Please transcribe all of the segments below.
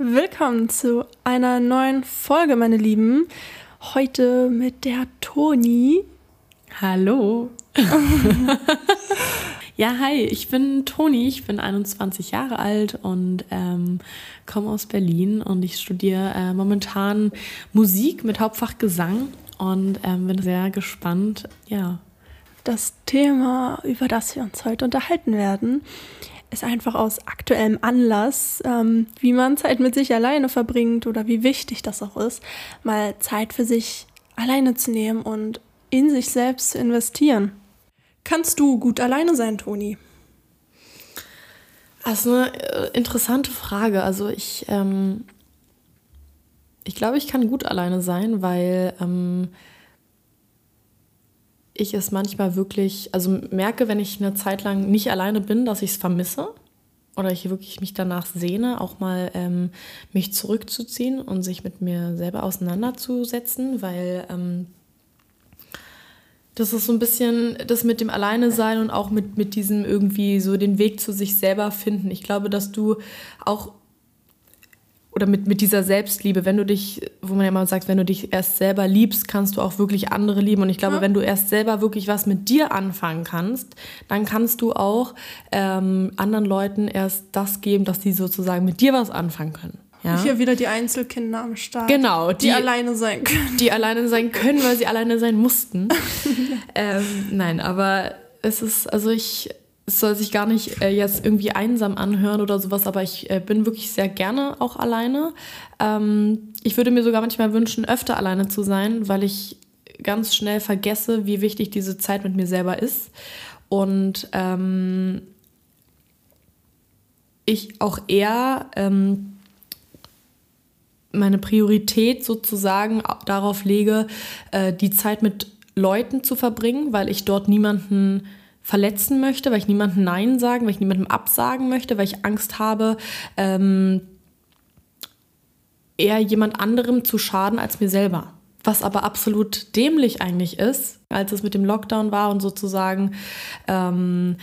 Willkommen zu einer neuen Folge, meine Lieben. Heute mit der Toni. Hallo. ja, hi, ich bin Toni, ich bin 21 Jahre alt und ähm, komme aus Berlin und ich studiere äh, momentan Musik mit Hauptfach Gesang und ähm, bin sehr gespannt, ja. Das Thema, über das wir uns heute unterhalten werden, ist einfach aus aktuellem Anlass, ähm, wie man Zeit mit sich alleine verbringt oder wie wichtig das auch ist, mal Zeit für sich alleine zu nehmen und in sich selbst zu investieren. Kannst du gut alleine sein, Toni? Das ist eine äh, interessante Frage. Also ich, ähm, ich glaube, ich kann gut alleine sein, weil ähm, ich es manchmal wirklich, also merke, wenn ich eine Zeit lang nicht alleine bin, dass ich es vermisse oder ich wirklich mich danach sehne, auch mal ähm, mich zurückzuziehen und sich mit mir selber auseinanderzusetzen, weil ähm, das ist so ein bisschen das mit dem Alleine sein und auch mit, mit diesem irgendwie so den Weg zu sich selber finden. Ich glaube, dass du auch oder mit, mit dieser Selbstliebe, wenn du dich, wo man ja immer sagt, wenn du dich erst selber liebst, kannst du auch wirklich andere lieben. Und ich glaube, ja. wenn du erst selber wirklich was mit dir anfangen kannst, dann kannst du auch ähm, anderen Leuten erst das geben, dass die sozusagen mit dir was anfangen können. Ja? Hier wieder die Einzelkinder am Start. Genau, die, die, alleine sein können. Die alleine sein können, weil sie alleine sein mussten. ähm, nein, aber es ist, also ich es soll sich gar nicht äh, jetzt irgendwie einsam anhören oder sowas, aber ich äh, bin wirklich sehr gerne auch alleine. Ähm, ich würde mir sogar manchmal wünschen, öfter alleine zu sein, weil ich ganz schnell vergesse, wie wichtig diese Zeit mit mir selber ist. Und ähm, ich auch eher ähm, meine Priorität sozusagen darauf lege, äh, die Zeit mit Leuten zu verbringen, weil ich dort niemanden verletzen möchte, weil ich niemandem Nein sagen, weil ich niemandem absagen möchte, weil ich Angst habe, ähm, eher jemand anderem zu schaden als mir selber. Was aber absolut dämlich eigentlich ist, als es mit dem Lockdown war und sozusagen ähm,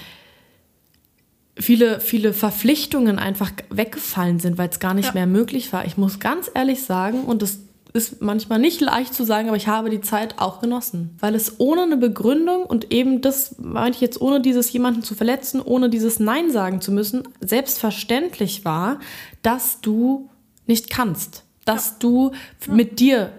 viele, viele Verpflichtungen einfach weggefallen sind, weil es gar nicht ja. mehr möglich war. Ich muss ganz ehrlich sagen, und das ist manchmal nicht leicht zu sagen, aber ich habe die Zeit auch genossen. Weil es ohne eine Begründung und eben das meine ich jetzt, ohne dieses jemanden zu verletzen, ohne dieses Nein sagen zu müssen, selbstverständlich war, dass du nicht kannst. Dass ja. du ja. mit dir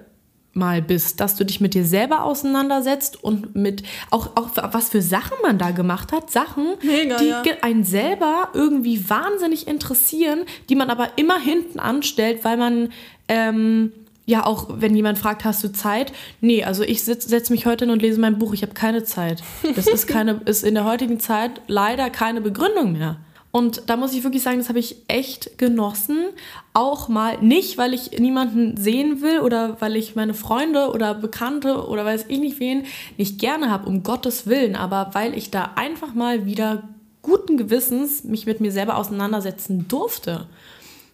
mal bist, dass du dich mit dir selber auseinandersetzt und mit auch, auch was für Sachen man da gemacht hat, Sachen, Mega, die ja. einen selber irgendwie wahnsinnig interessieren, die man aber immer hinten anstellt, weil man ähm, ja, auch wenn jemand fragt, hast du Zeit? Nee, also ich setze mich heute hin und lese mein Buch, ich habe keine Zeit. Das ist, keine, ist in der heutigen Zeit leider keine Begründung mehr. Und da muss ich wirklich sagen, das habe ich echt genossen. Auch mal nicht, weil ich niemanden sehen will oder weil ich meine Freunde oder Bekannte oder weiß ich nicht wen nicht gerne habe, um Gottes Willen, aber weil ich da einfach mal wieder guten Gewissens mich mit mir selber auseinandersetzen durfte.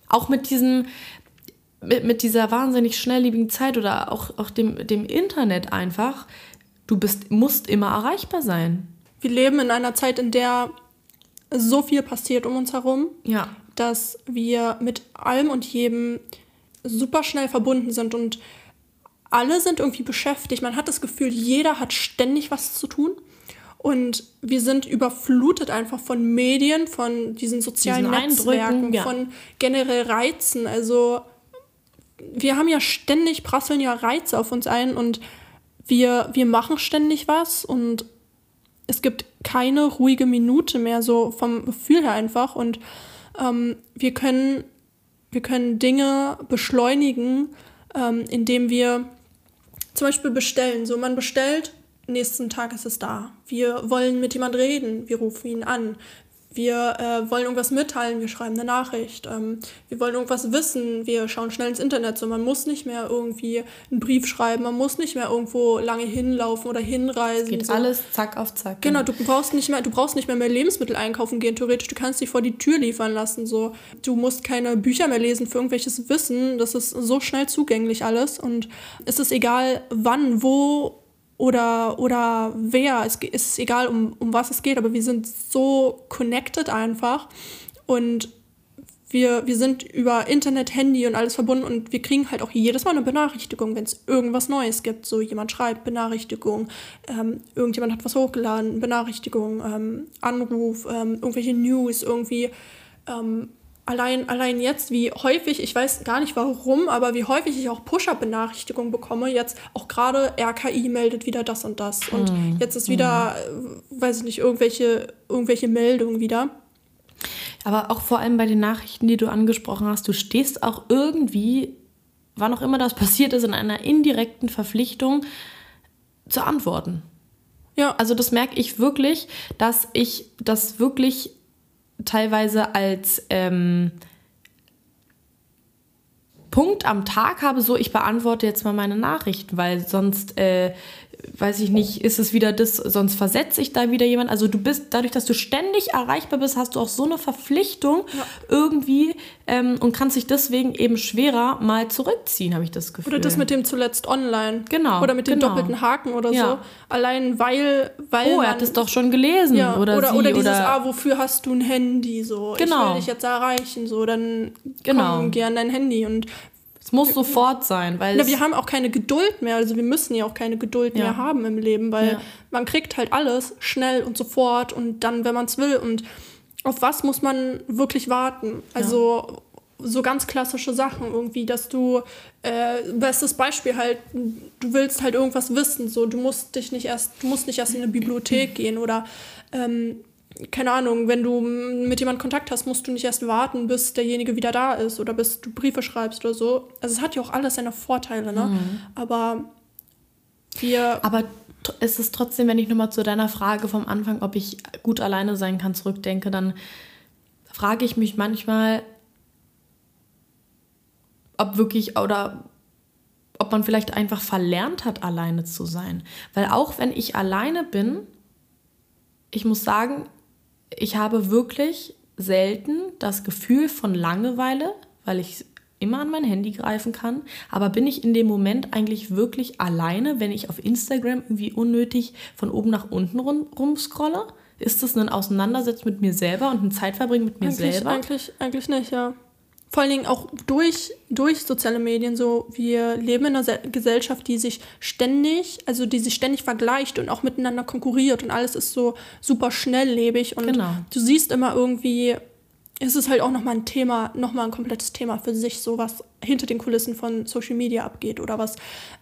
Auch mit diesem, mit, mit dieser wahnsinnig schnelllebigen Zeit oder auch, auch dem, dem Internet einfach, du bist, musst immer erreichbar sein. Wir leben in einer Zeit, in der so viel passiert um uns herum, ja. dass wir mit allem und jedem super schnell verbunden sind und alle sind irgendwie beschäftigt. Man hat das Gefühl, jeder hat ständig was zu tun. Und wir sind überflutet einfach von Medien, von diesen sozialen diesen Netzwerken, ja. von generell Reizen. Also wir haben ja ständig, prasseln ja Reize auf uns ein und wir, wir machen ständig was und es gibt keine ruhige Minute mehr, so vom Gefühl her einfach. Und ähm, wir, können, wir können Dinge beschleunigen, ähm, indem wir zum Beispiel bestellen. So, man bestellt, nächsten Tag ist es da. Wir wollen mit jemand reden, wir rufen ihn an wir äh, wollen irgendwas mitteilen, wir schreiben eine Nachricht, ähm, wir wollen irgendwas wissen, wir schauen schnell ins Internet. So, man muss nicht mehr irgendwie einen Brief schreiben, man muss nicht mehr irgendwo lange hinlaufen oder hinreisen. Es geht so. alles zack auf zack. Genau, du brauchst nicht mehr, du brauchst nicht mehr mehr Lebensmittel einkaufen gehen. Theoretisch, du kannst dich vor die Tür liefern lassen. So, du musst keine Bücher mehr lesen für irgendwelches Wissen. Das ist so schnell zugänglich alles und es ist egal, wann, wo oder, oder wer. Es ist egal, um, um was es geht, aber wir sind so connected einfach und wir, wir sind über Internet, Handy und alles verbunden und wir kriegen halt auch jedes Mal eine Benachrichtigung, wenn es irgendwas Neues gibt. So jemand schreibt Benachrichtigung, ähm, irgendjemand hat was hochgeladen, Benachrichtigung, ähm, Anruf, ähm, irgendwelche News, irgendwie. Allein, allein jetzt, wie häufig, ich weiß gar nicht warum, aber wie häufig ich auch Push-Up-Benachrichtigungen bekomme. Jetzt auch gerade RKI meldet wieder das und das. Und mm. jetzt ist wieder, mm. weiß ich nicht, irgendwelche, irgendwelche Meldungen wieder. Aber auch vor allem bei den Nachrichten, die du angesprochen hast, du stehst auch irgendwie, wann auch immer das passiert ist, in einer indirekten Verpflichtung zu antworten. Ja. Also das merke ich wirklich, dass ich das wirklich teilweise als ähm, Punkt am Tag habe, so ich beantworte jetzt mal meine Nachrichten, weil sonst äh, weiß ich nicht, ist es wieder das, sonst versetze ich da wieder jemand. Also du bist, dadurch, dass du ständig erreichbar bist, hast du auch so eine Verpflichtung ja. irgendwie ähm, und kannst dich deswegen eben schwerer mal zurückziehen, habe ich das Gefühl. Oder das mit dem zuletzt online. Genau. Oder mit dem genau. doppelten Haken oder ja. so. Allein weil, weil. Oh, er hat es doch schon gelesen. Ja. Oder, oder, sie, oder dieses, oder ah, wofür hast du ein Handy? So, genau. ich will dich jetzt erreichen. So, dann genau. komm gern dein Handy. Und es muss sofort sein, weil. Ja, wir haben auch keine Geduld mehr. Also wir müssen ja auch keine Geduld ja. mehr haben im Leben, weil ja. man kriegt halt alles schnell und sofort und dann, wenn man es will. Und auf was muss man wirklich warten? Also ja. so ganz klassische Sachen irgendwie, dass du, äh, bestes Beispiel halt, du willst halt irgendwas wissen. So, du musst dich nicht erst, du musst nicht erst in eine Bibliothek gehen oder ähm, keine Ahnung, wenn du mit jemandem Kontakt hast, musst du nicht erst warten, bis derjenige wieder da ist oder bis du Briefe schreibst oder so. Also es hat ja auch alles seine Vorteile, ne? Mhm. Aber wir. Aber ist es trotzdem, wenn ich nochmal zu deiner Frage vom Anfang, ob ich gut alleine sein kann, zurückdenke, dann frage ich mich manchmal, ob wirklich oder ob man vielleicht einfach verlernt hat, alleine zu sein. Weil auch wenn ich alleine bin, ich muss sagen, ich habe wirklich selten das Gefühl von Langeweile, weil ich immer an mein Handy greifen kann. Aber bin ich in dem Moment eigentlich wirklich alleine, wenn ich auf Instagram irgendwie unnötig von oben nach unten rum, rumscrolle? Ist das ein Auseinandersetzen mit mir selber und ein Zeitverbringen mit mir eigentlich, selber? Eigentlich, eigentlich nicht, ja vor allen Dingen auch durch, durch soziale Medien so, wir leben in einer Gesellschaft, die sich ständig, also die sich ständig vergleicht und auch miteinander konkurriert und alles ist so super schnelllebig und genau. du siehst immer irgendwie, es ist halt auch nochmal ein Thema, nochmal ein komplettes Thema für sich, so was hinter den Kulissen von Social Media abgeht oder was,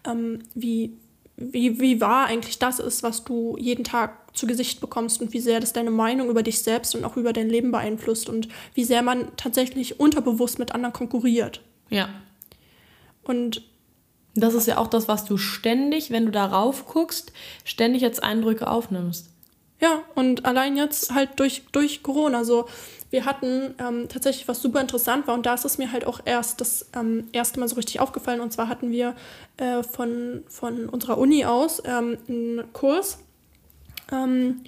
ähm, wie, wie, wie wahr eigentlich das ist, was du jeden Tag zu Gesicht bekommst und wie sehr das deine Meinung über dich selbst und auch über dein Leben beeinflusst und wie sehr man tatsächlich unterbewusst mit anderen konkurriert. Ja. Und das ist ja auch das, was du ständig, wenn du darauf guckst, ständig als Eindrücke aufnimmst. Ja, und allein jetzt halt durch, durch Corona so. Wir hatten ähm, tatsächlich, was super interessant war, und da ist es mir halt auch erst das ähm, erste Mal so richtig aufgefallen. Und zwar hatten wir äh, von, von unserer Uni aus ähm, einen Kurs, ähm,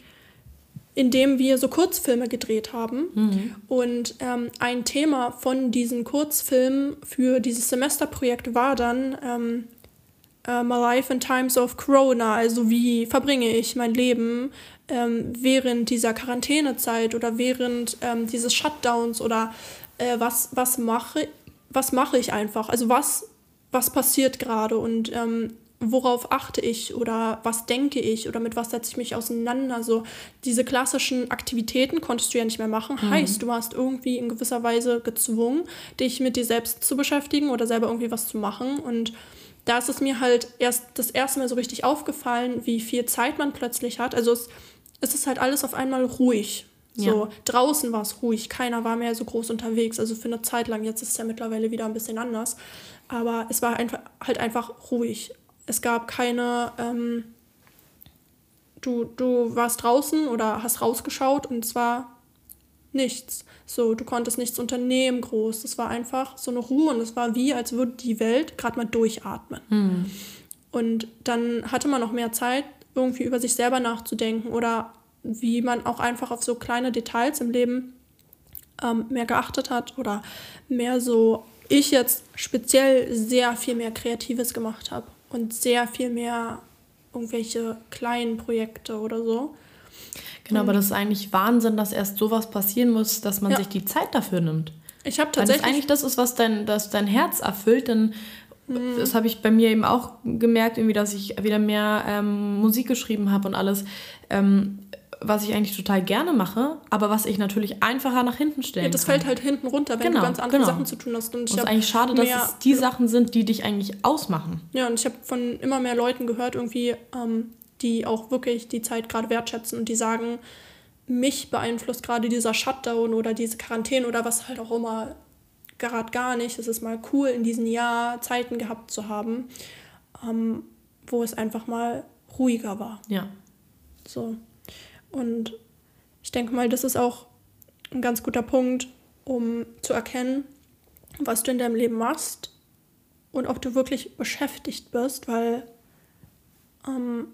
in dem wir so Kurzfilme gedreht haben. Mhm. Und ähm, ein Thema von diesen Kurzfilmen für dieses Semesterprojekt war dann ähm, My Life in Times of Corona, also wie verbringe ich mein Leben ähm, während dieser Quarantänezeit oder während ähm, dieses Shutdowns oder äh, was, was, mache, was mache ich einfach? Also was, was passiert gerade und ähm, worauf achte ich oder was denke ich oder mit was setze ich mich auseinander. So diese klassischen Aktivitäten konntest du ja nicht mehr machen. Mhm. Heißt, du warst irgendwie in gewisser Weise gezwungen, dich mit dir selbst zu beschäftigen oder selber irgendwie was zu machen. Und da ist es mir halt erst das erste Mal so richtig aufgefallen, wie viel Zeit man plötzlich hat. Also es, es ist halt alles auf einmal ruhig. So, ja. draußen war es ruhig, keiner war mehr so groß unterwegs, also für eine Zeit lang, jetzt ist es ja mittlerweile wieder ein bisschen anders. Aber es war einfach, halt einfach ruhig. Es gab keine, ähm, du, du warst draußen oder hast rausgeschaut und es war nichts. So, du konntest nichts unternehmen groß. Es war einfach so eine Ruhe und es war wie, als würde die Welt gerade mal durchatmen. Mhm. Und dann hatte man noch mehr Zeit, irgendwie über sich selber nachzudenken oder wie man auch einfach auf so kleine Details im Leben ähm, mehr geachtet hat oder mehr so, ich jetzt speziell sehr viel mehr Kreatives gemacht habe und sehr viel mehr irgendwelche kleinen Projekte oder so. Genau, aber das ist eigentlich Wahnsinn, dass erst sowas passieren muss, dass man ja. sich die Zeit dafür nimmt. Ich habe tatsächlich. Wenn das eigentlich das ist, was dein, das dein Herz erfüllt, dann. Mhm. Das habe ich bei mir eben auch gemerkt, irgendwie, dass ich wieder mehr ähm, Musik geschrieben habe und alles. Ähm, was ich eigentlich total gerne mache, aber was ich natürlich einfacher nach hinten stellen Ja, das kann. fällt halt hinten runter, wenn genau, du ganz andere genau. Sachen zu tun hast. Und es ist eigentlich schade, dass es die Sachen sind, die dich eigentlich ausmachen. Ja, und ich habe von immer mehr Leuten gehört, irgendwie, ähm, die auch wirklich die Zeit gerade wertschätzen und die sagen, mich beeinflusst gerade dieser Shutdown oder diese Quarantäne oder was halt auch immer gerade gar nicht. Es ist mal cool, in diesem Jahr Zeiten gehabt zu haben, ähm, wo es einfach mal ruhiger war. Ja. So. Und ich denke mal, das ist auch ein ganz guter Punkt, um zu erkennen, was du in deinem Leben machst und ob du wirklich beschäftigt bist, weil ähm,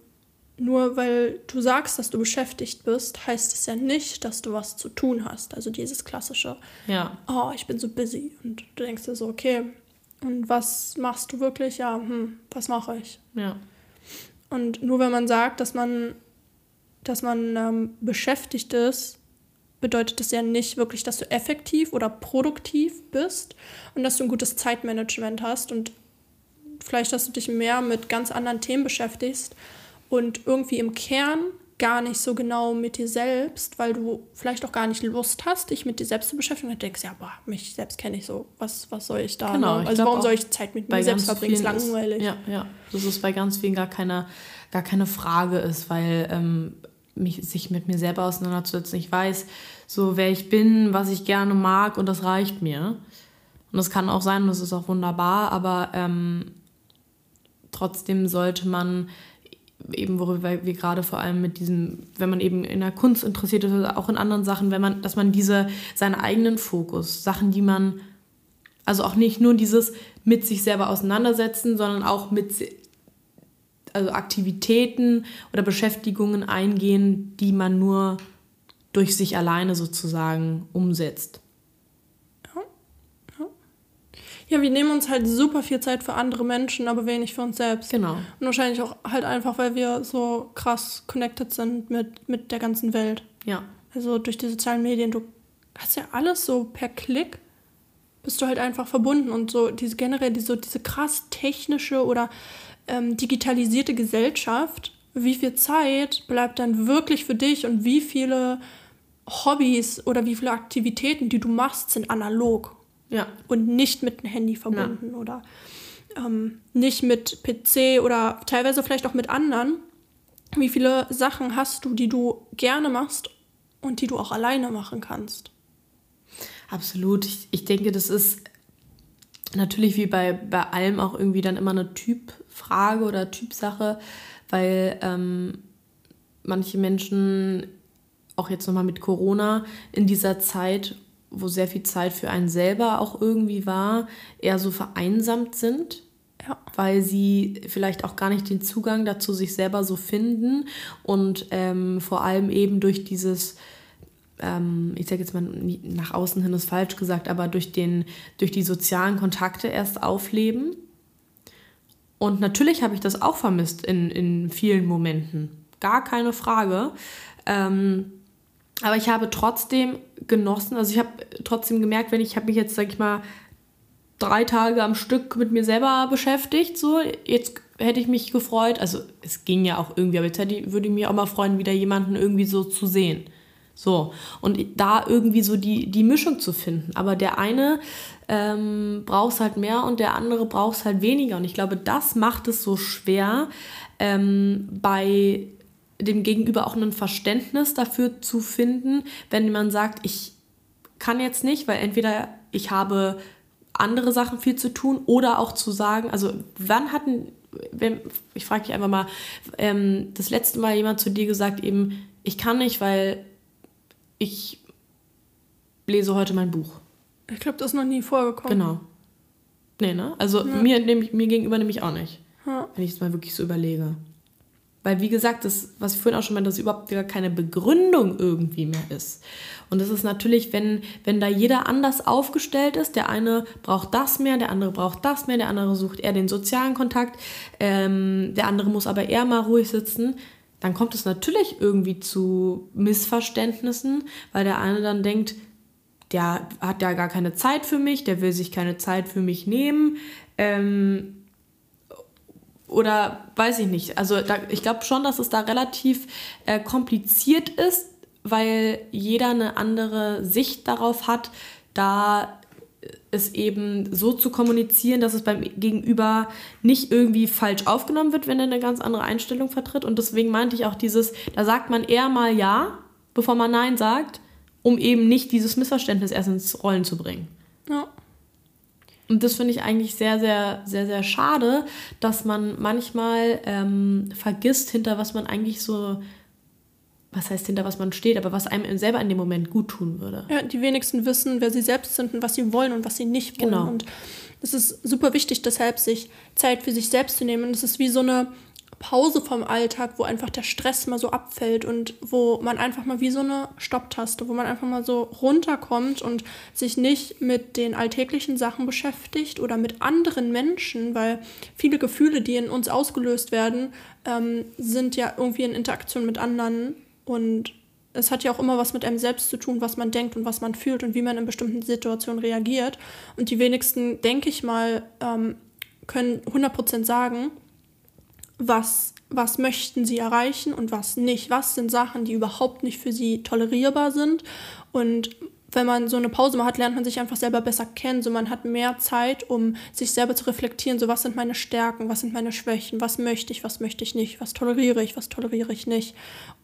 nur weil du sagst, dass du beschäftigt bist, heißt es ja nicht, dass du was zu tun hast. Also dieses klassische, ja. oh, ich bin so busy. Und du denkst dir so, okay, und was machst du wirklich? Ja, hm, was mache ich? Ja. Und nur wenn man sagt, dass man dass man ähm, beschäftigt ist, bedeutet das ja nicht wirklich, dass du effektiv oder produktiv bist und dass du ein gutes Zeitmanagement hast und vielleicht, dass du dich mehr mit ganz anderen Themen beschäftigst und irgendwie im Kern gar nicht so genau mit dir selbst, weil du vielleicht auch gar nicht Lust hast, dich mit dir selbst zu beschäftigen und denkst, ja, boah, mich selbst kenne ich so, was, was soll ich da? Genau, ne? Also warum soll ich Zeit mit mir selbst verbringen? Ist langweilig. ja, ja, das ist bei ganz vielen gar keine, gar keine Frage ist, weil ähm, mich, sich mit mir selber auseinanderzusetzen. Ich weiß so, wer ich bin, was ich gerne mag und das reicht mir. Und das kann auch sein und das ist auch wunderbar, aber ähm, trotzdem sollte man eben, worüber wir gerade vor allem mit diesem, wenn man eben in der Kunst interessiert ist oder auch in anderen Sachen, wenn man, dass man diese, seinen eigenen Fokus, Sachen, die man, also auch nicht nur dieses mit sich selber auseinandersetzen, sondern auch mit also Aktivitäten oder Beschäftigungen eingehen, die man nur durch sich alleine sozusagen umsetzt. Ja. ja. Ja, wir nehmen uns halt super viel Zeit für andere Menschen, aber wenig für uns selbst. Genau. Und wahrscheinlich auch halt einfach, weil wir so krass connected sind mit, mit der ganzen Welt. Ja. Also durch die sozialen Medien, du hast ja alles so per Klick bist du halt einfach verbunden und so diese generell diese, diese krass technische oder ähm, digitalisierte Gesellschaft, wie viel Zeit bleibt dann wirklich für dich und wie viele Hobbys oder wie viele Aktivitäten, die du machst, sind analog. Ja. Und nicht mit dem Handy verbunden ja. oder ähm, nicht mit PC oder teilweise vielleicht auch mit anderen. Wie viele Sachen hast du, die du gerne machst und die du auch alleine machen kannst? Absolut. Ich, ich denke, das ist natürlich wie bei, bei allem auch irgendwie dann immer eine Typfrage oder Typsache, weil ähm, manche Menschen, auch jetzt nochmal mit Corona, in dieser Zeit, wo sehr viel Zeit für einen selber auch irgendwie war, eher so vereinsamt sind. Ja. Weil sie vielleicht auch gar nicht den Zugang dazu sich selber so finden und ähm, vor allem eben durch dieses ähm, ich sage jetzt mal nach außen hin ist falsch gesagt, aber durch, den, durch die sozialen Kontakte erst aufleben. Und natürlich habe ich das auch vermisst in, in vielen Momenten. Gar keine Frage. Ähm, aber ich habe trotzdem genossen, also ich habe trotzdem gemerkt, wenn ich habe mich jetzt, sag ich mal, drei Tage am Stück mit mir selber beschäftigt, so, jetzt hätte ich mich gefreut, also es ging ja auch irgendwie, aber jetzt würde ich mich auch mal freuen, wieder jemanden irgendwie so zu sehen. So, und da irgendwie so die, die Mischung zu finden. Aber der eine ähm, braucht es halt mehr und der andere braucht es halt weniger. Und ich glaube, das macht es so schwer, ähm, bei dem Gegenüber auch ein Verständnis dafür zu finden, wenn man sagt, ich kann jetzt nicht, weil entweder ich habe andere Sachen viel zu tun oder auch zu sagen, also wann hatten, wenn, ich frage dich einfach mal, ähm, das letzte Mal jemand zu dir gesagt, eben, ich kann nicht, weil ich lese heute mein Buch. Ich glaube, das ist noch nie vorgekommen. Genau. Nee, ne? Also ja. mir, mir gegenüber nämlich auch nicht. Ja. Wenn ich es mal wirklich so überlege. Weil, wie gesagt, das, was ich vorhin auch schon meinte, dass überhaupt gar keine Begründung irgendwie mehr ist. Und das ist natürlich, wenn, wenn da jeder anders aufgestellt ist, der eine braucht das mehr, der andere braucht das mehr, der andere sucht eher den sozialen Kontakt, ähm, der andere muss aber eher mal ruhig sitzen, dann kommt es natürlich irgendwie zu Missverständnissen, weil der eine dann denkt, der hat ja gar keine Zeit für mich, der will sich keine Zeit für mich nehmen. Ähm, oder weiß ich nicht. Also da, ich glaube schon, dass es da relativ äh, kompliziert ist, weil jeder eine andere Sicht darauf hat, da es eben so zu kommunizieren, dass es beim Gegenüber nicht irgendwie falsch aufgenommen wird, wenn er eine ganz andere Einstellung vertritt. Und deswegen meinte ich auch dieses, da sagt man eher mal Ja, bevor man Nein sagt, um eben nicht dieses Missverständnis erst ins Rollen zu bringen. Ja. Und das finde ich eigentlich sehr, sehr, sehr, sehr schade, dass man manchmal ähm, vergisst, hinter was man eigentlich so was heißt hinter was man steht, aber was einem selber in dem Moment gut tun würde. Ja, die wenigsten wissen, wer sie selbst sind und was sie wollen und was sie nicht wollen. Genau. Und es ist super wichtig, deshalb sich Zeit für sich selbst zu nehmen. Und es ist wie so eine Pause vom Alltag, wo einfach der Stress mal so abfällt und wo man einfach mal wie so eine Stopptaste, wo man einfach mal so runterkommt und sich nicht mit den alltäglichen Sachen beschäftigt oder mit anderen Menschen, weil viele Gefühle, die in uns ausgelöst werden, ähm, sind ja irgendwie in Interaktion mit anderen und es hat ja auch immer was mit einem selbst zu tun, was man denkt und was man fühlt und wie man in bestimmten Situationen reagiert. Und die wenigsten, denke ich mal, ähm, können 100% sagen, was, was möchten sie erreichen und was nicht. Was sind Sachen, die überhaupt nicht für sie tolerierbar sind. Und wenn man so eine Pause mal hat, lernt man sich einfach selber besser kennen. So man hat mehr Zeit, um sich selber zu reflektieren. So was sind meine Stärken, was sind meine Schwächen, was möchte ich, was möchte ich nicht, was toleriere ich, was toleriere ich nicht.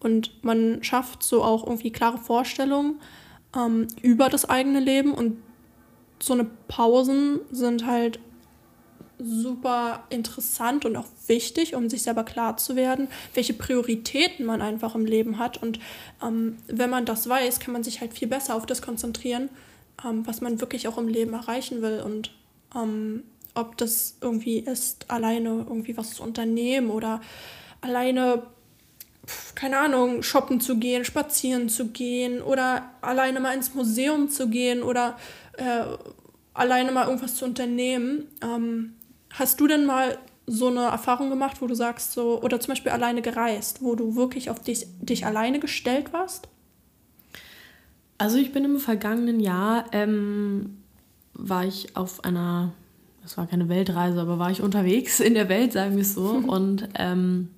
Und man schafft so auch irgendwie klare Vorstellungen ähm, über das eigene Leben. Und so eine Pausen sind halt super interessant und auch wichtig, um sich selber klar zu werden, welche Prioritäten man einfach im Leben hat. Und ähm, wenn man das weiß, kann man sich halt viel besser auf das konzentrieren, ähm, was man wirklich auch im Leben erreichen will. Und ähm, ob das irgendwie ist, alleine irgendwie was zu unternehmen oder alleine, keine Ahnung, shoppen zu gehen, spazieren zu gehen oder alleine mal ins Museum zu gehen oder äh, alleine mal irgendwas zu unternehmen. Ähm, Hast du denn mal so eine Erfahrung gemacht, wo du sagst, so, oder zum Beispiel alleine gereist, wo du wirklich auf dich, dich alleine gestellt warst? Also ich bin im vergangenen Jahr, ähm, war ich auf einer, das war keine Weltreise, aber war ich unterwegs in der Welt, sagen wir es so, und ähm,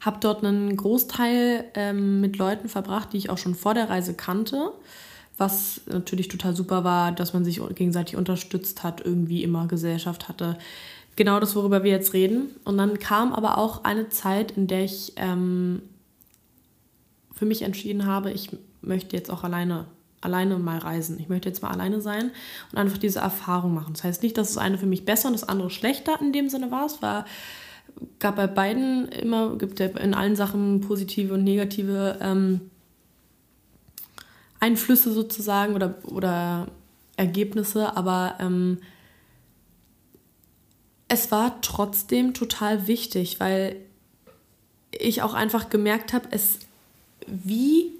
habe dort einen Großteil ähm, mit Leuten verbracht, die ich auch schon vor der Reise kannte was natürlich total super war, dass man sich gegenseitig unterstützt hat, irgendwie immer Gesellschaft hatte. Genau das, worüber wir jetzt reden. Und dann kam aber auch eine Zeit, in der ich ähm, für mich entschieden habe, ich möchte jetzt auch alleine, alleine mal reisen. Ich möchte jetzt mal alleine sein und einfach diese Erfahrung machen. Das heißt nicht, dass das eine für mich besser und das andere schlechter in dem Sinne war. Es war gab bei beiden immer, gibt ja in allen Sachen positive und negative ähm, Einflüsse sozusagen oder, oder Ergebnisse, aber ähm, es war trotzdem total wichtig, weil ich auch einfach gemerkt habe, es wie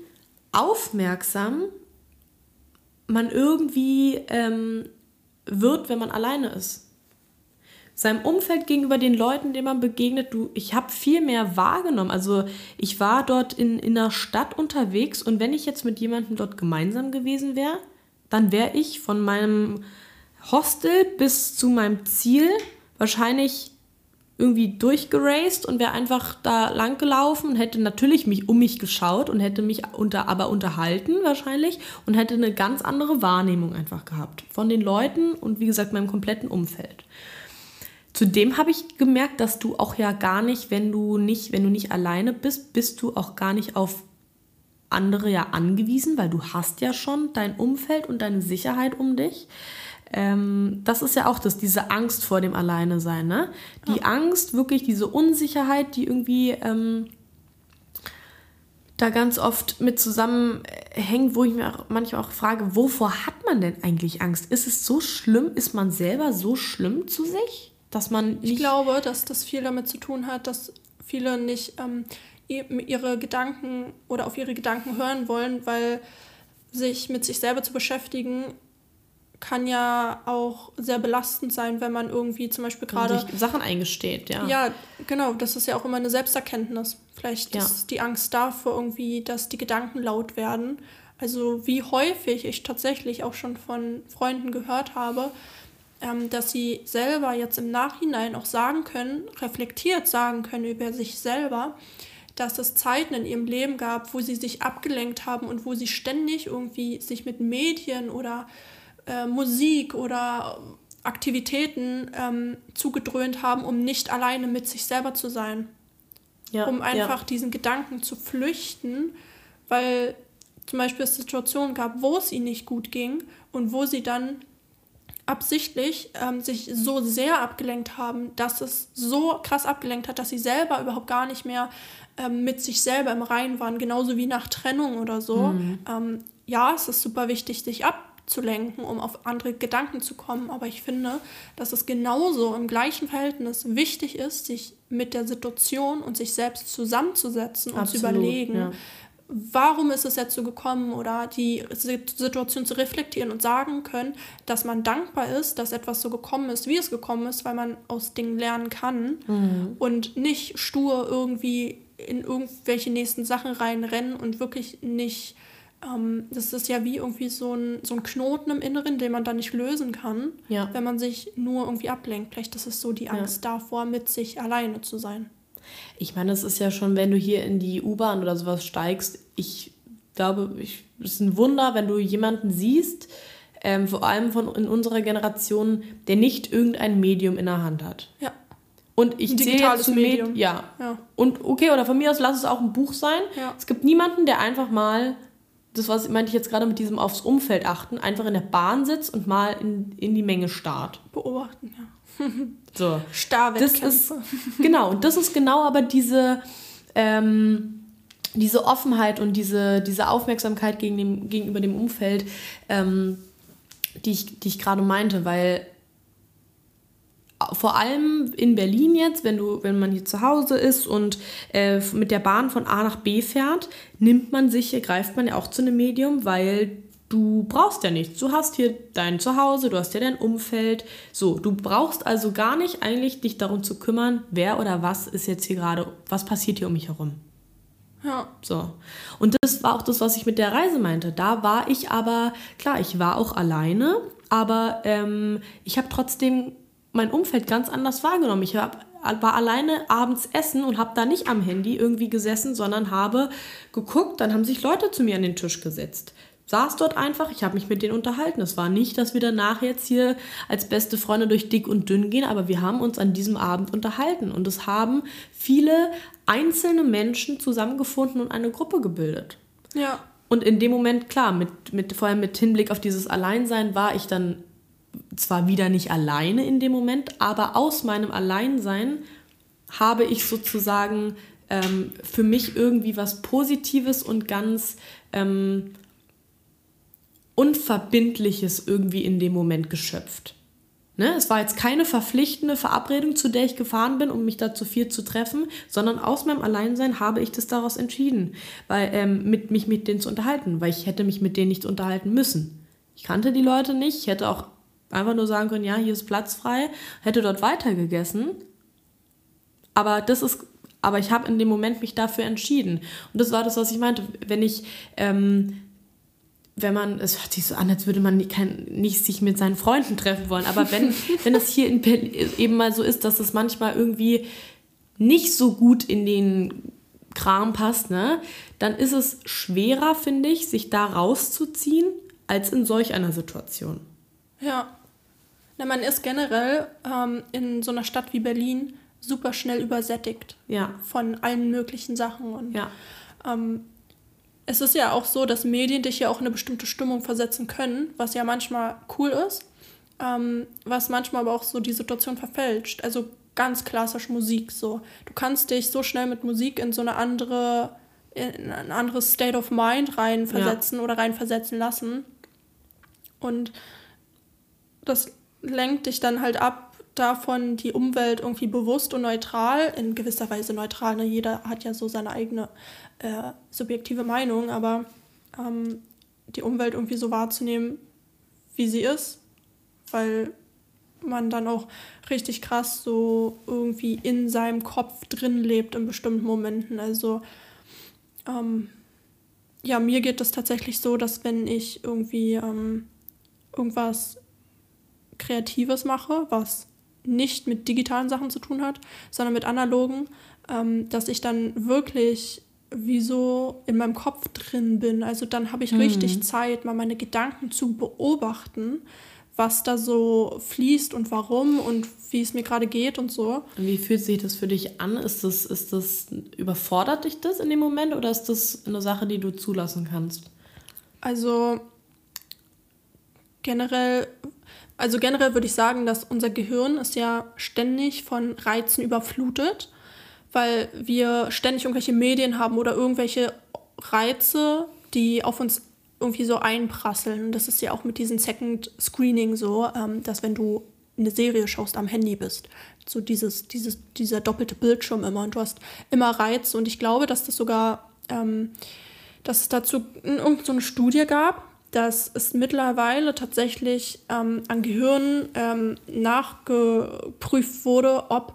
aufmerksam man irgendwie ähm, wird, wenn man alleine ist seinem Umfeld gegenüber den Leuten, denen man begegnet, du, ich habe viel mehr wahrgenommen. Also ich war dort in, in einer Stadt unterwegs und wenn ich jetzt mit jemandem dort gemeinsam gewesen wäre, dann wäre ich von meinem Hostel bis zu meinem Ziel wahrscheinlich irgendwie durchgeraced und wäre einfach da lang gelaufen und hätte natürlich mich um mich geschaut und hätte mich unter, aber unterhalten wahrscheinlich und hätte eine ganz andere Wahrnehmung einfach gehabt von den Leuten und wie gesagt meinem kompletten Umfeld. Zudem habe ich gemerkt, dass du auch ja gar nicht, wenn du nicht, wenn du nicht alleine bist, bist du auch gar nicht auf andere ja angewiesen, weil du hast ja schon dein Umfeld und deine Sicherheit um dich. Ähm, das ist ja auch das, diese Angst vor dem Alleine sein, ne? Die ja. Angst, wirklich diese Unsicherheit, die irgendwie ähm, da ganz oft mit zusammenhängt, wo ich mir auch manchmal auch frage, wovor hat man denn eigentlich Angst? Ist es so schlimm? Ist man selber so schlimm zu sich? Dass man ich glaube, dass das viel damit zu tun hat, dass viele nicht ähm, ihre Gedanken oder auf ihre Gedanken hören wollen, weil sich mit sich selber zu beschäftigen kann ja auch sehr belastend sein, wenn man irgendwie zum Beispiel gerade Sachen eingesteht, ja. Ja, genau. Das ist ja auch immer eine Selbsterkenntnis. Vielleicht ja. ist die Angst davor irgendwie, dass die Gedanken laut werden. Also wie häufig ich tatsächlich auch schon von Freunden gehört habe, ähm, dass sie selber jetzt im Nachhinein auch sagen können, reflektiert sagen können über sich selber, dass es Zeiten in ihrem Leben gab, wo sie sich abgelenkt haben und wo sie ständig irgendwie sich mit Medien oder äh, Musik oder Aktivitäten ähm, zugedröhnt haben, um nicht alleine mit sich selber zu sein. Ja, um einfach ja. diesen Gedanken zu flüchten, weil zum Beispiel es Situationen gab, wo es ihnen nicht gut ging und wo sie dann absichtlich ähm, sich so sehr abgelenkt haben, dass es so krass abgelenkt hat, dass sie selber überhaupt gar nicht mehr ähm, mit sich selber im Reinen waren, genauso wie nach Trennung oder so. Mhm. Ähm, ja, es ist super wichtig, sich abzulenken, um auf andere Gedanken zu kommen, aber ich finde, dass es genauso im gleichen Verhältnis wichtig ist, sich mit der Situation und sich selbst zusammenzusetzen und Absolut, zu überlegen, ja warum ist es jetzt so gekommen oder die Situation zu reflektieren und sagen können, dass man dankbar ist, dass etwas so gekommen ist, wie es gekommen ist, weil man aus Dingen lernen kann mhm. und nicht stur irgendwie in irgendwelche nächsten Sachen reinrennen und wirklich nicht, ähm, das ist ja wie irgendwie so ein, so ein Knoten im Inneren, den man dann nicht lösen kann, ja. wenn man sich nur irgendwie ablenkt. Vielleicht ist es so die Angst ja. davor, mit sich alleine zu sein. Ich meine, es ist ja schon, wenn du hier in die U-Bahn oder sowas steigst, ich glaube, es ist ein Wunder, wenn du jemanden siehst, ähm, vor allem von in unserer Generation, der nicht irgendein Medium in der Hand hat. Ja. Und ich ein zähle zu Medium. Med ja. ja. Und okay, oder von mir aus lass es auch ein Buch sein. Ja. Es gibt niemanden, der einfach mal, das was meinte ich jetzt gerade mit diesem aufs Umfeld achten, einfach in der Bahn sitzt und mal in, in die Menge starrt. Beobachten, ja. So. Das ist, genau, und das ist genau aber diese, ähm, diese Offenheit und diese, diese Aufmerksamkeit gegen dem, gegenüber dem Umfeld, ähm, die ich, die ich gerade meinte, weil vor allem in Berlin jetzt, wenn du, wenn man hier zu Hause ist und äh, mit der Bahn von A nach B fährt, nimmt man sich, greift man ja auch zu einem Medium, weil Du brauchst ja nichts. Du hast hier dein Zuhause, du hast ja dein Umfeld. So, du brauchst also gar nicht eigentlich dich darum zu kümmern, wer oder was ist jetzt hier gerade, was passiert hier um mich herum. Ja. So. Und das war auch das, was ich mit der Reise meinte. Da war ich aber, klar, ich war auch alleine, aber ähm, ich habe trotzdem mein Umfeld ganz anders wahrgenommen. Ich hab, war alleine abends essen und habe da nicht am Handy irgendwie gesessen, sondern habe geguckt, dann haben sich Leute zu mir an den Tisch gesetzt saß dort einfach, ich habe mich mit denen unterhalten. Es war nicht, dass wir danach jetzt hier als beste Freunde durch dick und dünn gehen, aber wir haben uns an diesem Abend unterhalten und es haben viele einzelne Menschen zusammengefunden und eine Gruppe gebildet. Ja. Und in dem Moment, klar, mit, mit, vor allem mit Hinblick auf dieses Alleinsein war ich dann zwar wieder nicht alleine in dem Moment, aber aus meinem Alleinsein habe ich sozusagen ähm, für mich irgendwie was Positives und ganz ähm, Unverbindliches irgendwie in dem Moment geschöpft. Ne? Es war jetzt keine verpflichtende Verabredung, zu der ich gefahren bin, um mich da zu viel zu treffen, sondern aus meinem Alleinsein habe ich das daraus entschieden, weil, ähm, mit, mich mit denen zu unterhalten, weil ich hätte mich mit denen nicht unterhalten müssen. Ich kannte die Leute nicht, ich hätte auch einfach nur sagen können, ja, hier ist Platz frei, hätte dort weiter gegessen. Aber das ist, aber ich habe in dem Moment mich dafür entschieden. Und das war das, was ich meinte. Wenn ich ähm, wenn man, es hört sich so an, als würde man nicht, kein, nicht sich mit seinen Freunden treffen wollen, aber wenn, wenn es hier in Berlin eben mal so ist, dass es manchmal irgendwie nicht so gut in den Kram passt, ne, dann ist es schwerer, finde ich, sich da rauszuziehen, als in solch einer Situation. Ja. Na, man ist generell ähm, in so einer Stadt wie Berlin super schnell übersättigt ja. von allen möglichen Sachen. Und ja. ähm, es ist ja auch so, dass Medien dich ja auch in eine bestimmte Stimmung versetzen können, was ja manchmal cool ist, ähm, was manchmal aber auch so die Situation verfälscht. Also ganz klassisch Musik so. Du kannst dich so schnell mit Musik in so eine andere, in ein anderes State of Mind reinversetzen ja. oder reinversetzen lassen. Und das lenkt dich dann halt ab davon, die Umwelt irgendwie bewusst und neutral, in gewisser Weise neutral, ne? jeder hat ja so seine eigene äh, subjektive Meinung, aber ähm, die Umwelt irgendwie so wahrzunehmen, wie sie ist, weil man dann auch richtig krass so irgendwie in seinem Kopf drin lebt in bestimmten Momenten. Also ähm, ja, mir geht es tatsächlich so, dass wenn ich irgendwie ähm, irgendwas Kreatives mache, was nicht mit digitalen Sachen zu tun hat, sondern mit analogen, ähm, dass ich dann wirklich wie so in meinem Kopf drin bin. Also dann habe ich mhm. richtig Zeit, mal meine Gedanken zu beobachten, was da so fließt und warum und wie es mir gerade geht und so. Wie fühlt sich das für dich an? Ist das, ist das, überfordert dich das in dem Moment oder ist das eine Sache, die du zulassen kannst? Also generell, also generell würde ich sagen, dass unser Gehirn ist ja ständig von Reizen überflutet weil wir ständig irgendwelche Medien haben oder irgendwelche Reize, die auf uns irgendwie so einprasseln. Das ist ja auch mit diesem Second Screening so, ähm, dass wenn du eine Serie schaust am Handy bist, so dieses, dieses, dieser doppelte Bildschirm immer. Und du hast immer Reize. Und ich glaube, dass das sogar, ähm, dass es dazu irgendeine so Studie gab, dass es mittlerweile tatsächlich ähm, an Gehirnen ähm, nachgeprüft wurde, ob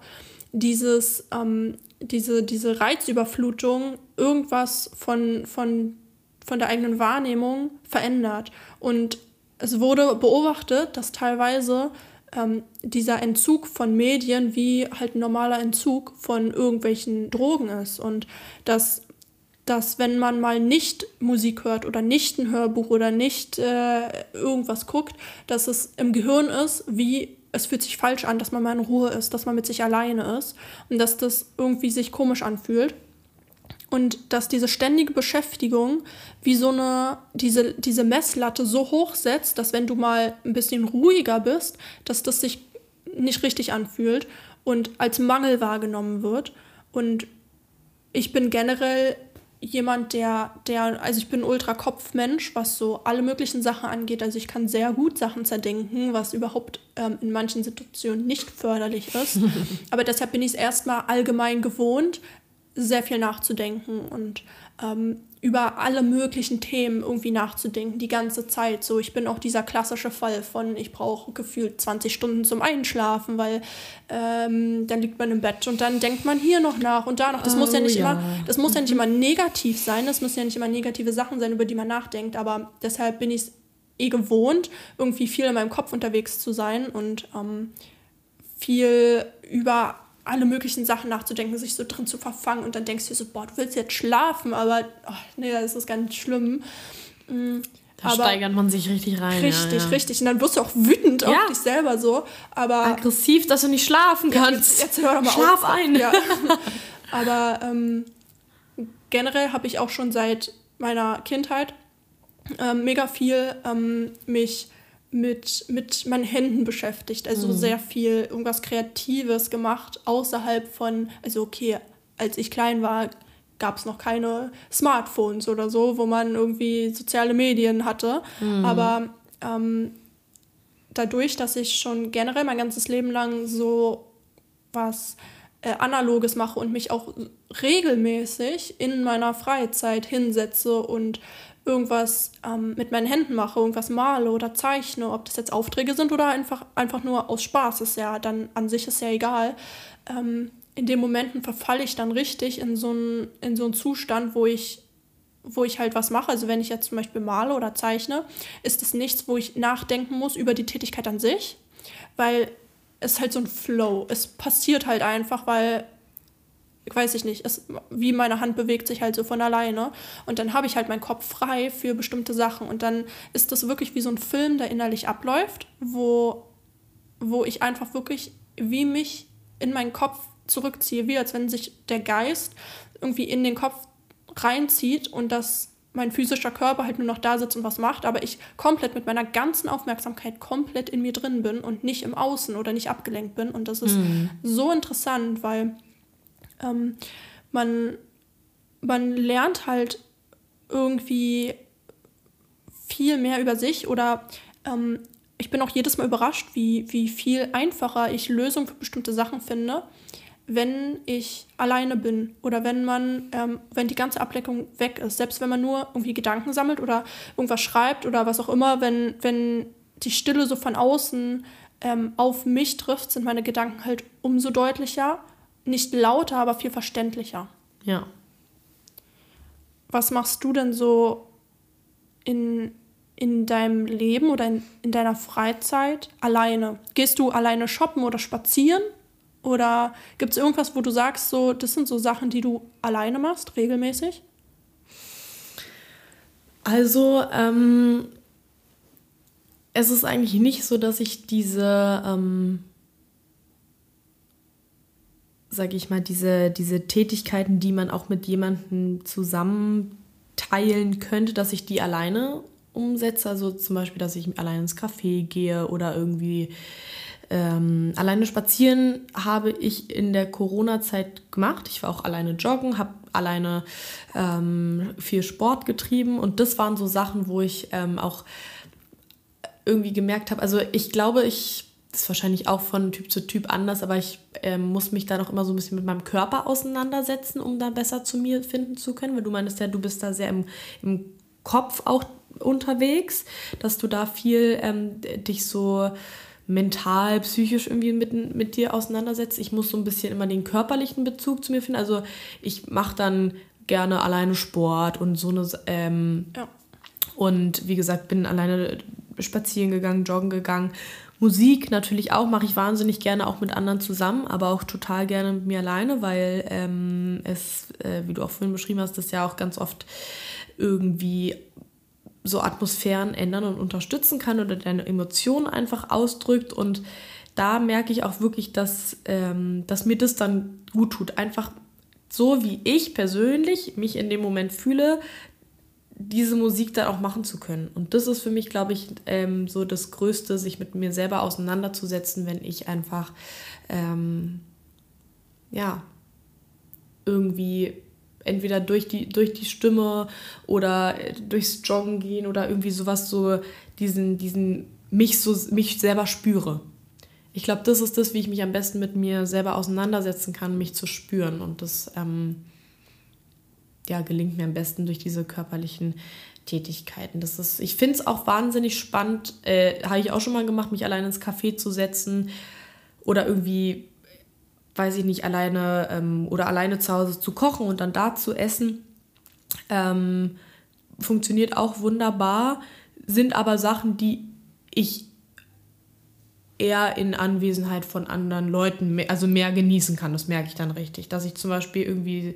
dieses, ähm, diese, diese Reizüberflutung irgendwas von, von, von der eigenen Wahrnehmung verändert. Und es wurde beobachtet, dass teilweise ähm, dieser Entzug von Medien wie halt ein normaler Entzug von irgendwelchen Drogen ist. Und dass, dass wenn man mal nicht Musik hört oder nicht ein Hörbuch oder nicht äh, irgendwas guckt, dass es im Gehirn ist wie es fühlt sich falsch an, dass man mal in Ruhe ist, dass man mit sich alleine ist und dass das irgendwie sich komisch anfühlt. Und dass diese ständige Beschäftigung wie so eine, diese, diese Messlatte so hoch setzt, dass wenn du mal ein bisschen ruhiger bist, dass das sich nicht richtig anfühlt und als Mangel wahrgenommen wird. Und ich bin generell jemand, der, der, also ich bin Ultra-Kopfmensch, was so alle möglichen Sachen angeht. Also ich kann sehr gut Sachen zerdenken, was überhaupt ähm, in manchen Situationen nicht förderlich ist. Aber deshalb bin ich es erstmal allgemein gewohnt, sehr viel nachzudenken und ähm, über alle möglichen Themen irgendwie nachzudenken, die ganze Zeit. So, ich bin auch dieser klassische Fall von, ich brauche gefühlt 20 Stunden zum Einschlafen, weil ähm, dann liegt man im Bett und dann denkt man hier noch nach und da noch. Das oh, muss ja nicht ja. immer, das muss ja nicht immer negativ sein, das müssen ja nicht immer negative Sachen sein, über die man nachdenkt, aber deshalb bin ich es eh gewohnt, irgendwie viel in meinem Kopf unterwegs zu sein und ähm, viel über alle möglichen Sachen nachzudenken, sich so drin zu verfangen und dann denkst du so, boah, du willst jetzt schlafen, aber oh, nee, das ist ganz schlimm. Mhm. Da aber steigert man sich richtig rein. Richtig, ja, ja. richtig. Und dann wirst du auch wütend ja. auf dich selber so. Aber Aggressiv, dass du nicht schlafen kannst. Jetzt, jetzt hör doch mal Schlaf auf. ein. Ja. aber ähm, generell habe ich auch schon seit meiner Kindheit ähm, mega viel ähm, mich mit, mit meinen Händen beschäftigt. Also mhm. sehr viel irgendwas Kreatives gemacht, außerhalb von, also okay, als ich klein war, gab es noch keine Smartphones oder so, wo man irgendwie soziale Medien hatte. Mhm. Aber ähm, dadurch, dass ich schon generell mein ganzes Leben lang so was äh, Analoges mache und mich auch regelmäßig in meiner Freizeit hinsetze und irgendwas ähm, mit meinen Händen mache, irgendwas male oder zeichne, ob das jetzt Aufträge sind oder einfach, einfach nur aus Spaß ist ja, dann an sich ist ja egal. Ähm, in den Momenten verfalle ich dann richtig in so einen, in so Zustand, wo ich, wo ich halt was mache. Also wenn ich jetzt zum Beispiel male oder zeichne, ist es nichts, wo ich nachdenken muss über die Tätigkeit an sich, weil es halt so ein Flow. Es passiert halt einfach, weil weiß ich nicht, es, wie meine Hand bewegt sich halt so von alleine. Und dann habe ich halt meinen Kopf frei für bestimmte Sachen. Und dann ist das wirklich wie so ein Film, der innerlich abläuft, wo, wo ich einfach wirklich wie mich in meinen Kopf zurückziehe, wie als wenn sich der Geist irgendwie in den Kopf reinzieht und dass mein physischer Körper halt nur noch da sitzt und was macht, aber ich komplett mit meiner ganzen Aufmerksamkeit komplett in mir drin bin und nicht im Außen oder nicht abgelenkt bin. Und das ist mhm. so interessant, weil ähm, man, man lernt halt irgendwie viel mehr über sich oder ähm, ich bin auch jedes Mal überrascht, wie, wie viel einfacher ich Lösungen für bestimmte Sachen finde, wenn ich alleine bin oder wenn man, ähm, wenn die ganze Ablenkung weg ist. Selbst wenn man nur irgendwie Gedanken sammelt oder irgendwas schreibt oder was auch immer, wenn, wenn die Stille so von außen ähm, auf mich trifft, sind meine Gedanken halt umso deutlicher nicht lauter, aber viel verständlicher. Ja. was machst du denn so in, in deinem Leben oder in, in deiner Freizeit alleine? Gehst du alleine shoppen oder spazieren? Oder gibt es irgendwas, wo du sagst, so, das sind so Sachen, die du alleine machst, regelmäßig? Also, ähm, es ist eigentlich nicht so, dass ich diese, ähm, sage ich mal, diese, diese Tätigkeiten, die man auch mit jemandem zusammen teilen könnte, dass ich die alleine umsetze. Also zum Beispiel, dass ich alleine ins Café gehe oder irgendwie ähm, alleine spazieren habe ich in der Corona-Zeit gemacht. Ich war auch alleine joggen, habe alleine ähm, viel Sport getrieben und das waren so Sachen, wo ich ähm, auch irgendwie gemerkt habe, also ich glaube, ich ist wahrscheinlich auch von Typ zu Typ anders, aber ich äh, muss mich da noch immer so ein bisschen mit meinem Körper auseinandersetzen, um da besser zu mir finden zu können. Weil du meinst ja, du bist da sehr im, im Kopf auch unterwegs, dass du da viel ähm, dich so mental, psychisch irgendwie mit, mit dir auseinandersetzt. Ich muss so ein bisschen immer den körperlichen Bezug zu mir finden. Also ich mache dann gerne alleine Sport und so eine. Ähm, ja. Und wie gesagt, bin alleine spazieren gegangen, joggen gegangen Musik natürlich auch, mache ich wahnsinnig gerne auch mit anderen zusammen, aber auch total gerne mit mir alleine, weil ähm, es, äh, wie du auch vorhin beschrieben hast, das ja auch ganz oft irgendwie so Atmosphären ändern und unterstützen kann oder deine Emotionen einfach ausdrückt. Und da merke ich auch wirklich, dass, ähm, dass mir das dann gut tut. Einfach so, wie ich persönlich mich in dem Moment fühle, diese Musik dann auch machen zu können. Und das ist für mich, glaube ich, ähm, so das Größte, sich mit mir selber auseinanderzusetzen, wenn ich einfach, ähm, ja, irgendwie entweder durch die, durch die Stimme oder äh, durchs Joggen gehen oder irgendwie sowas so diesen, diesen mich so mich selber spüre. Ich glaube, das ist das, wie ich mich am besten mit mir selber auseinandersetzen kann, mich zu spüren. Und das ähm, ja, gelingt mir am besten durch diese körperlichen Tätigkeiten. Das ist, ich finde es auch wahnsinnig spannend, äh, habe ich auch schon mal gemacht, mich alleine ins Café zu setzen oder irgendwie, weiß ich nicht, alleine ähm, oder alleine zu Hause zu kochen und dann da zu essen. Ähm, funktioniert auch wunderbar, sind aber Sachen, die ich eher in Anwesenheit von anderen Leuten, also mehr genießen kann. Das merke ich dann richtig. Dass ich zum Beispiel irgendwie,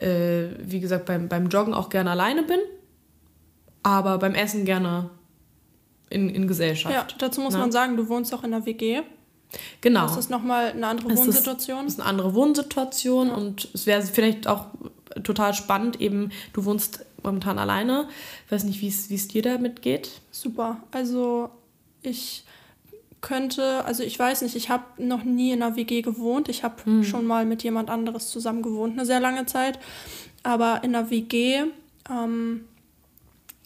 äh, wie gesagt, beim, beim Joggen auch gerne alleine bin, aber beim Essen gerne in, in Gesellschaft. Ja, dazu muss Na? Man sagen, du wohnst auch in der WG. Genau. Das ist nochmal eine andere es Wohnsituation. Das ist eine andere Wohnsituation ja. und es wäre vielleicht auch total spannend, eben, du wohnst momentan alleine. Ich weiß nicht, wie es dir damit geht. Super. Also ich könnte, also ich weiß nicht, ich habe noch nie in einer WG gewohnt. Ich habe hm. schon mal mit jemand anderes zusammen gewohnt, eine sehr lange Zeit. Aber in einer WG ähm,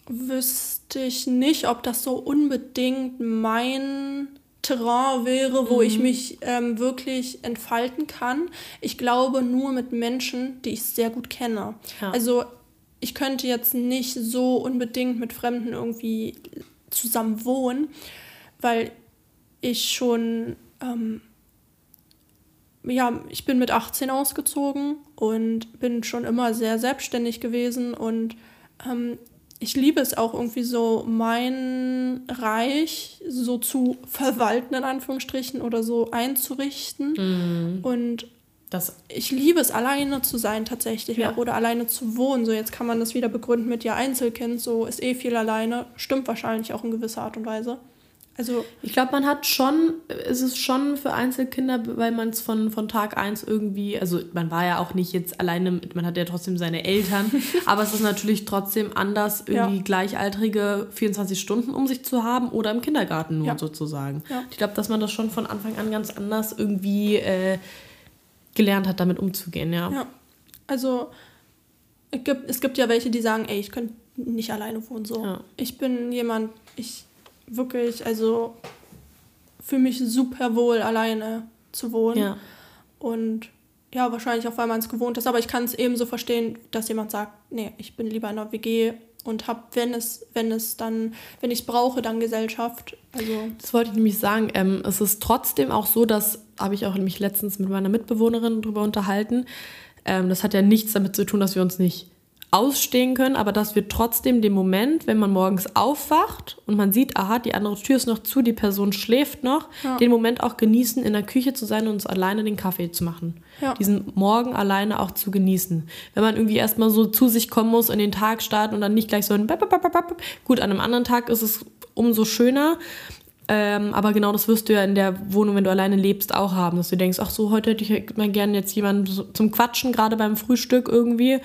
wüsste ich nicht, ob das so unbedingt mein Terrain wäre, wo mhm. ich mich ähm, wirklich entfalten kann. Ich glaube nur mit Menschen, die ich sehr gut kenne. Ja. Also ich könnte jetzt nicht so unbedingt mit Fremden irgendwie zusammen wohnen, weil ich schon, ähm, ja, ich bin mit 18 ausgezogen und bin schon immer sehr selbstständig gewesen und ähm, ich liebe es auch irgendwie so, mein Reich so zu verwalten, in Anführungsstrichen, oder so einzurichten. Mm. Und das ich liebe es, alleine zu sein tatsächlich ja. oder alleine zu wohnen. So, jetzt kann man das wieder begründen mit ja Einzelkind, so ist eh viel alleine. Stimmt wahrscheinlich auch in gewisser Art und Weise. Also ich glaube, man hat schon, es ist schon für Einzelkinder, weil man es von, von Tag 1 irgendwie, also man war ja auch nicht jetzt alleine, man hat ja trotzdem seine Eltern, aber es ist natürlich trotzdem anders, irgendwie ja. gleichaltrige 24 Stunden um sich zu haben oder im Kindergarten nur ja. sozusagen. Ja. Ich glaube, dass man das schon von Anfang an ganz anders irgendwie äh, gelernt hat, damit umzugehen, ja. Ja, also es gibt, es gibt ja welche, die sagen, ey, ich könnte nicht alleine wohnen, so. Ich bin jemand, ich wirklich, also für mich super wohl, alleine zu wohnen. Ja. Und ja, wahrscheinlich auch, weil man es gewohnt ist. Aber ich kann es ebenso verstehen, dass jemand sagt, nee, ich bin lieber in einer WG und habe, wenn es, wenn es dann, wenn ich es brauche, dann Gesellschaft. Also das wollte ich nämlich sagen. Ähm, es ist trotzdem auch so, dass habe ich auch nämlich letztens mit meiner Mitbewohnerin darüber unterhalten. Ähm, das hat ja nichts damit zu tun, dass wir uns nicht ausstehen können, aber dass wir trotzdem den Moment, wenn man morgens aufwacht und man sieht, aha, die andere Tür ist noch zu, die Person schläft noch, ja. den Moment auch genießen, in der Küche zu sein und uns alleine den Kaffee zu machen. Ja. Diesen Morgen alleine auch zu genießen. Wenn man irgendwie erstmal so zu sich kommen muss, in den Tag starten und dann nicht gleich so ein Gut, an einem anderen Tag ist es umso schöner. Ähm, aber genau das wirst du ja in der Wohnung, wenn du alleine lebst, auch haben, dass du denkst, ach so, heute hätte ich mal gerne jetzt jemanden zum Quatschen, gerade beim Frühstück irgendwie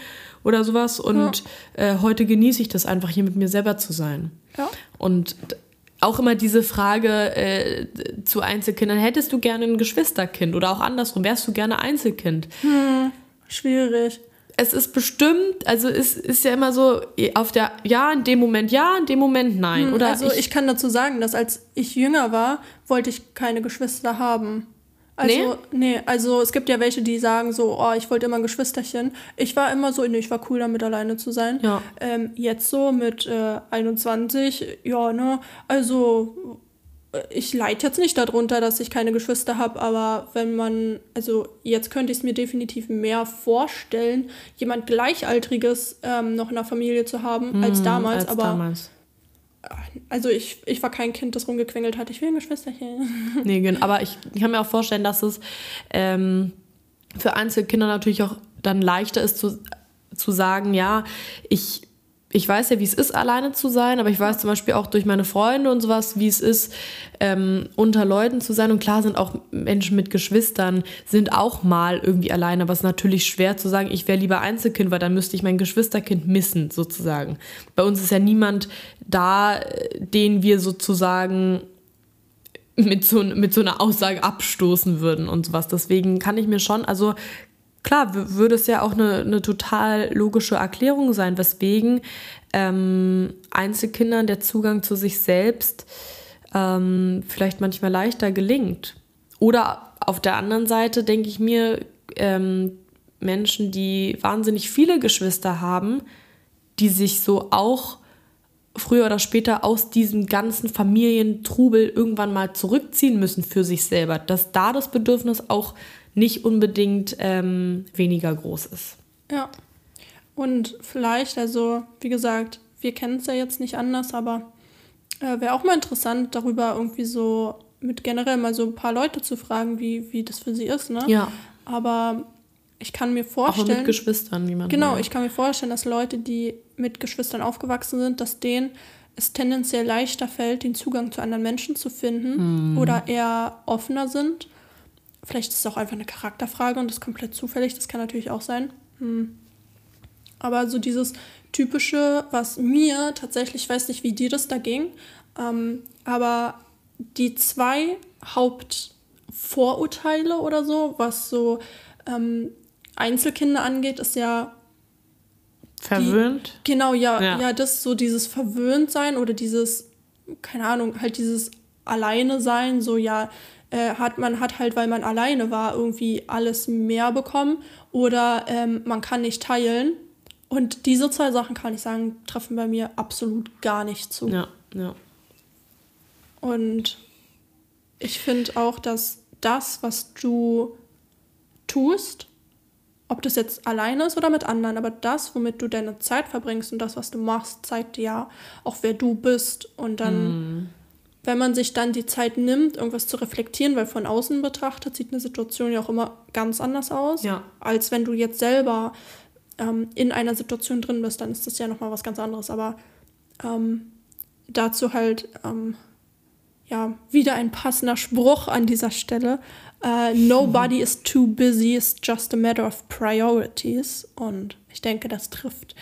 oder sowas. Und ja. äh, heute genieße ich das einfach, hier mit mir selber zu sein. Ja. Und auch immer diese Frage äh, zu Einzelkindern, hättest du gerne ein Geschwisterkind oder auch andersrum, wärst du gerne Einzelkind? Hm, schwierig es ist bestimmt, also es ist ja immer so, auf der, ja, in dem Moment ja, in dem Moment nein. Hm, Oder also ich, ich, kann dazu sagen, dass als ich jünger war, wollte ich keine Geschwister haben. Also, nee? nee, also es gibt ja welche, die sagen so, oh, ich wollte immer ein Geschwisterchen. Ich war immer so, nee, ich war cool damit, alleine zu sein. Ja. Ähm, jetzt so mit äh, 21, ja, ne, also ich leide jetzt nicht darunter, dass ich keine Geschwister habe, aber wenn man, also jetzt könnte ich es mir definitiv mehr vorstellen, jemand Gleichaltriges ähm, noch in der Familie zu haben, mm, als damals. Als aber damals. Also ich, ich war kein Kind, das rumgequengelt hat. Ich will ein Geschwisterchen. Nee, aber ich, ich kann mir auch vorstellen, dass es ähm, für Einzelkinder natürlich auch dann leichter ist zu, zu sagen, ja, ich ich weiß ja, wie es ist, alleine zu sein, aber ich weiß zum Beispiel auch durch meine Freunde und sowas, wie es ist, ähm, unter Leuten zu sein. Und klar sind auch Menschen mit Geschwistern, sind auch mal irgendwie alleine, aber es ist natürlich schwer zu sagen, ich wäre lieber Einzelkind, weil dann müsste ich mein Geschwisterkind missen, sozusagen. Bei uns ist ja niemand da, den wir sozusagen mit so, mit so einer Aussage abstoßen würden und sowas. Deswegen kann ich mir schon, also klar, würde es ja auch eine, eine total logische Erklärung sein, weswegen ähm, Einzelkindern der Zugang zu sich selbst ähm, vielleicht manchmal leichter gelingt. Oder auf der anderen Seite denke ich mir, ähm, Menschen, die wahnsinnig viele Geschwister haben, die sich so auch früher oder später aus diesem ganzen Familientrubel irgendwann mal zurückziehen müssen für sich selber, dass da das Bedürfnis auch nicht unbedingt ähm, weniger groß ist. Ja. Und vielleicht, also wie gesagt, wir kennen es ja jetzt nicht anders, aber äh, wäre auch mal interessant, darüber irgendwie so mit generell mal so ein paar Leute zu fragen, wie, wie das für sie ist, ne? Ja. Aber ich kann mir vorstellen. Auch mit Geschwistern, wie man Genau, will. ich kann mir vorstellen, dass Leute, die mit Geschwistern aufgewachsen sind, dass denen es tendenziell leichter fällt, den Zugang zu anderen Menschen zu finden mm. oder eher offener sind Vielleicht ist es auch einfach eine Charakterfrage und das ist komplett zufällig, das kann natürlich auch sein. Hm. Aber so dieses typische, was mir tatsächlich, ich weiß nicht, wie dir das da ging, ähm, aber die zwei Hauptvorurteile oder so, was so ähm, Einzelkinder angeht, ist ja Verwöhnt? Die, genau, ja, ja, ja, das so dieses Verwöhntsein oder dieses, keine Ahnung, halt dieses Alleine sein, so ja, äh, hat man hat halt, weil man alleine war, irgendwie alles mehr bekommen oder ähm, man kann nicht teilen. Und diese zwei Sachen, kann ich sagen, treffen bei mir absolut gar nicht zu. Ja, ja. Und ich finde auch, dass das, was du tust, ob das jetzt alleine ist oder mit anderen, aber das, womit du deine Zeit verbringst und das, was du machst, zeigt dir ja auch, wer du bist. Und dann mm wenn man sich dann die Zeit nimmt, irgendwas zu reflektieren, weil von außen betrachtet sieht eine Situation ja auch immer ganz anders aus, ja. als wenn du jetzt selber ähm, in einer Situation drin bist, dann ist das ja nochmal was ganz anderes. Aber ähm, dazu halt ähm, ja wieder ein passender Spruch an dieser Stelle. Uh, nobody is too busy, it's just a matter of priorities. Und ich denke, das trifft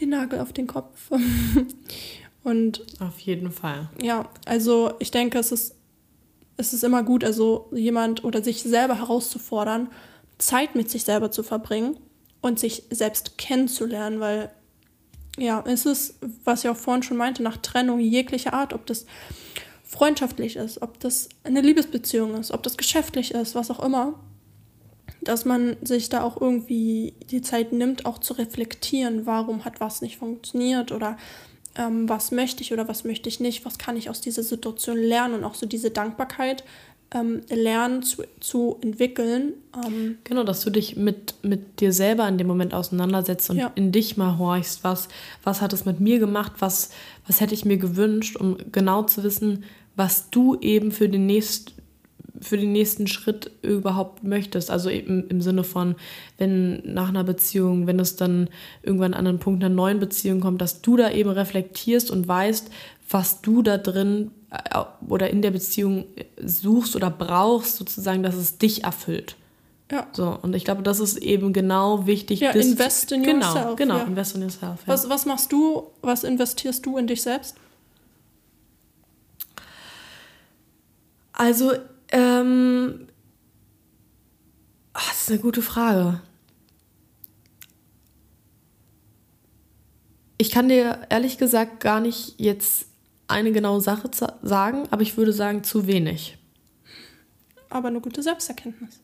den Nagel auf den Kopf. Und auf jeden Fall. Ja, also ich denke, es ist, es ist immer gut, also jemand oder sich selber herauszufordern, Zeit mit sich selber zu verbringen und sich selbst kennenzulernen, weil ja, es ist, was ich auch vorhin schon meinte, nach Trennung jeglicher Art, ob das freundschaftlich ist, ob das eine Liebesbeziehung ist, ob das geschäftlich ist, was auch immer, dass man sich da auch irgendwie die Zeit nimmt, auch zu reflektieren, warum hat was nicht funktioniert oder ähm, was möchte ich oder was möchte ich nicht, was kann ich aus dieser Situation lernen und auch so diese Dankbarkeit ähm, lernen zu, zu entwickeln. Ähm, genau, dass du dich mit, mit dir selber in dem Moment auseinandersetzt und Ja. in dich mal horchst, was, was hat es mit mir gemacht, was, was hätte ich mir gewünscht, um genau zu wissen, was du eben für den, nächst, für den nächsten Schritt überhaupt möchtest. Also eben im Sinne von, wenn nach einer Beziehung, wenn es dann irgendwann an einen Punkt einer neuen Beziehung kommt, dass du da eben reflektierst und weißt, was du da drin äh, oder in der Beziehung suchst oder brauchst, sozusagen, dass es dich erfüllt. ja. So, und ich glaube, das ist eben genau wichtig. Ja, invest in genau, yourself, Genau, ja. invest in yourself. Ja. Was, was machst du, was investierst du in dich selbst? Also, ähm, ach, das ist eine gute Frage. Ich kann dir ehrlich gesagt gar nicht jetzt eine genaue Sache sagen, aber ich würde sagen, zu wenig. Aber eine gute Selbsterkenntnis.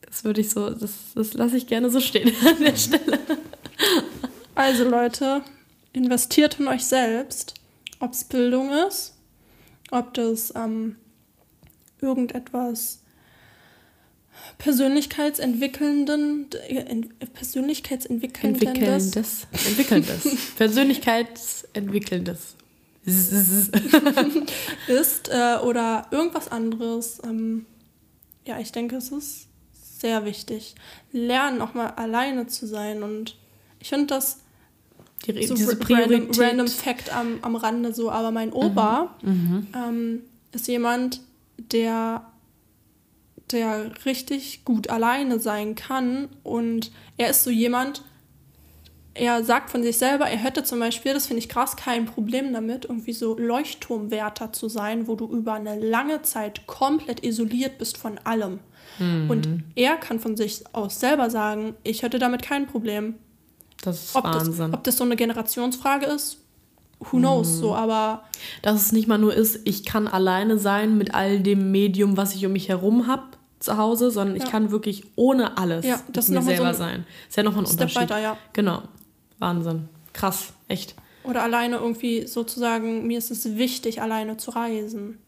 Das würde ich so, das, das lasse ich gerne so stehen an der Stelle. Also Leute, investiert in euch selbst, ob es Bildung ist, ob das ähm, irgendetwas Persönlichkeitsentwickelnden, Persönlichkeitsentwickelndes Entwickelndes. Entwickelndes. Persönlichkeitsentwickelndes. ist äh, oder irgendwas anderes. Ähm, ja, ich denke, es ist sehr wichtig. Lernen auch mal alleine zu sein und ich finde das Die, so diese random, Priorität. Mhm. random Fact am, am Rande so, aber mein Opa ähm, ist jemand, der, der richtig gut alleine sein kann und er ist so jemand, er sagt von sich selber, er hätte zum Beispiel, das finde ich krass, kein Problem damit, irgendwie so Leuchtturmwärter zu sein, wo du über eine lange Zeit komplett isoliert bist von allem. Mhm. Und er kann von sich aus selber sagen, ich hätte damit kein Problem Das ist ob das, Wahnsinn. ob das so eine Generationsfrage ist, who knows, so, aber Dass es nicht mal nur ist, ich kann alleine sein mit all dem Medium, was ich um mich herum habe zu Hause, sondern ich Ja. kann wirklich ohne alles Ja, das mir so selber ein sein. Ist ja nochmal ein Step Unterschied. weiter, ja. Genau. Wahnsinn. Krass. Echt. Oder alleine irgendwie sozusagen, mir ist es wichtig, alleine zu reisen.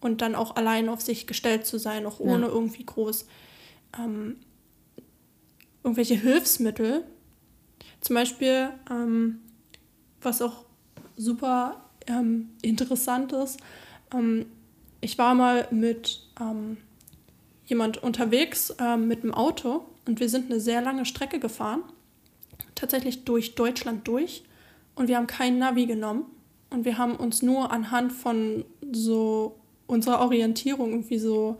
Und dann auch allein auf sich gestellt zu sein, auch ohne Ja. irgendwie groß ähm, irgendwelche Hilfsmittel. Zum Beispiel, ähm, was auch super ähm, interessant ähm, ich war mal mit ähm, jemand unterwegs ähm, mit dem Auto und wir sind eine sehr lange Strecke gefahren, tatsächlich durch Deutschland durch und wir haben kein Navi genommen und wir haben uns nur anhand von so unserer Orientierung irgendwie so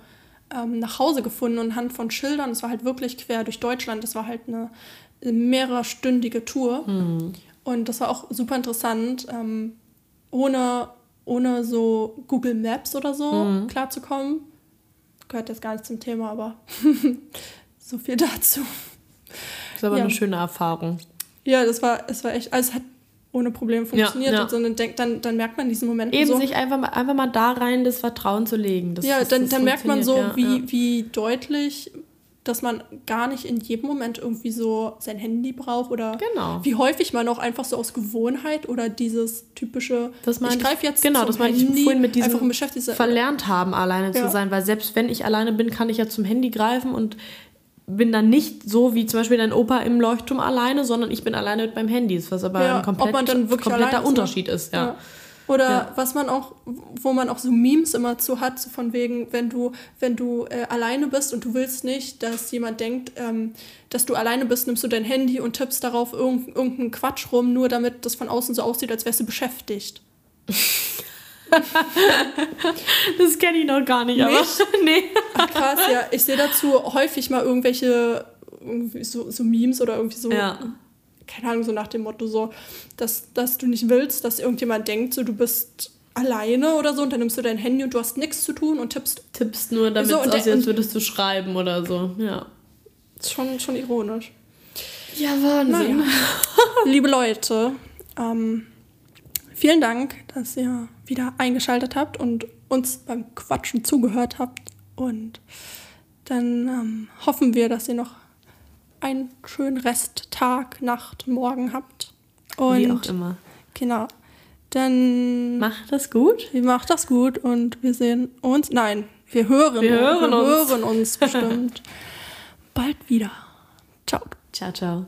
ähm, nach Hause gefunden und anhand von Schildern. Es war halt wirklich quer durch Deutschland. Das war halt eine mehrerstündige Tour. Und das war auch super interessant, ähm, ohne, ohne so Google Maps oder so klarzukommen. Gehört jetzt gar nicht zum Thema, aber so viel dazu. Das ist aber Ja. eine schöne Erfahrung. Ja, das war, es war echt, also es hat ohne Probleme funktioniert. ja. Und so, und dann, dann, dann merkt man diesen Momenten Eben so, sich einfach mal, einfach mal da rein das Vertrauen zu legen. Das, ja, das, dann, das dann merkt man so, wie, ja, wie deutlich, dass man gar nicht in jedem Moment irgendwie so sein Handy braucht oder Genau. wie häufig man auch einfach so aus Gewohnheit oder dieses typische, Das ich greife jetzt genau, das meinte ich vorhin mit diesem verlernt haben, alleine Ja. zu sein. Weil selbst wenn ich alleine bin, kann ich ja zum Handy greifen und bin dann nicht so wie zum Beispiel dein Opa im Leuchtturm alleine, sondern ich bin alleine mit meinem Handy, was aber Ja, ein komplett, ob man dann wirklich kompletter allein ist? Unterschied ist. Ja. Ja. Oder Ja. was man auch, wo man auch so Memes immer zu hat, so von wegen, wenn du, wenn du äh, alleine bist und du willst nicht, dass jemand denkt, ähm, dass du alleine bist, nimmst du dein Handy und tippst darauf irgend, irgendeinen Quatsch rum, nur damit das von außen so aussieht, als wärst du beschäftigt. Das kenne ich noch gar nicht, aber nee. Ach, krass, ja. Ich sehe dazu häufig mal irgendwelche so, so Memes oder irgendwie so, Ja. Keine Ahnung, so nach dem Motto so, dass, dass du nicht willst, dass irgendjemand denkt, so du bist alleine oder so und dann nimmst du dein Handy und du hast nichts zu tun und tippst. Tippst nur, damit So, es aussieht, als würdest du schreiben oder so. Ja. Ist schon, schon ironisch. Ja, Wahnsinn. Naja. Liebe Leute, ähm, vielen Dank, dass ihr wieder eingeschaltet habt und uns beim Quatschen zugehört habt. Und dann ähm, hoffen wir, dass ihr noch einen schönen Rest, Tag, Nacht, Morgen habt. Und Wie auch immer. genau. Dann macht das gut. Macht das gut und wir sehen uns. Nein, wir hören, wir hören, wir uns. hören uns bestimmt bald wieder. Ciao. Ciao, ciao.